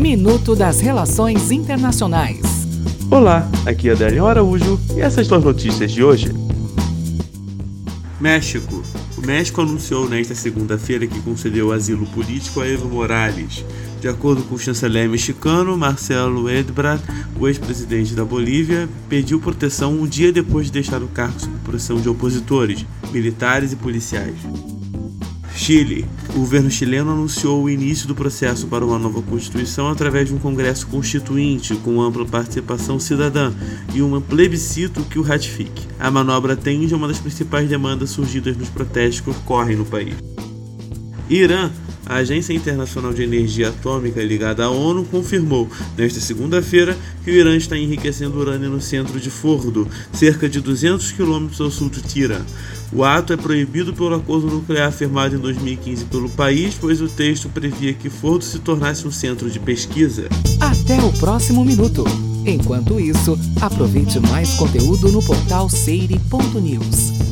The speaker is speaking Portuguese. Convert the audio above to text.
Minuto das Relações Internacionais. Olá, aqui é Adélio Araújo e essas são as notícias de hoje. México. O México anunciou nesta segunda-feira que concedeu asilo político a Evo Morales. De acordo com o chanceler mexicano Marcelo Ebrard, o ex-presidente da Bolívia pediu proteção um dia depois de deixar o cargo sob pressão de opositores, militares e policiais. Chile. O governo chileno anunciou o início do processo para uma nova Constituição através de um Congresso Constituinte com ampla participação cidadã e um plebiscito que o ratifique. A manobra atende a uma das principais demandas surgidas nos protestos que ocorrem no país. Irã a Agência Internacional de Energia Atômica ligada à ONU confirmou, nesta segunda-feira, que o Irã está enriquecendo urânio no centro de Fordo, cerca de 200 quilômetros ao sul de Tira. O ato é proibido pelo acordo nuclear firmado em 2015 pelo país, pois o texto previa que Fordo se tornasse um centro de pesquisa. Até o próximo minuto. Enquanto isso, aproveite mais conteúdo no portal seire.news.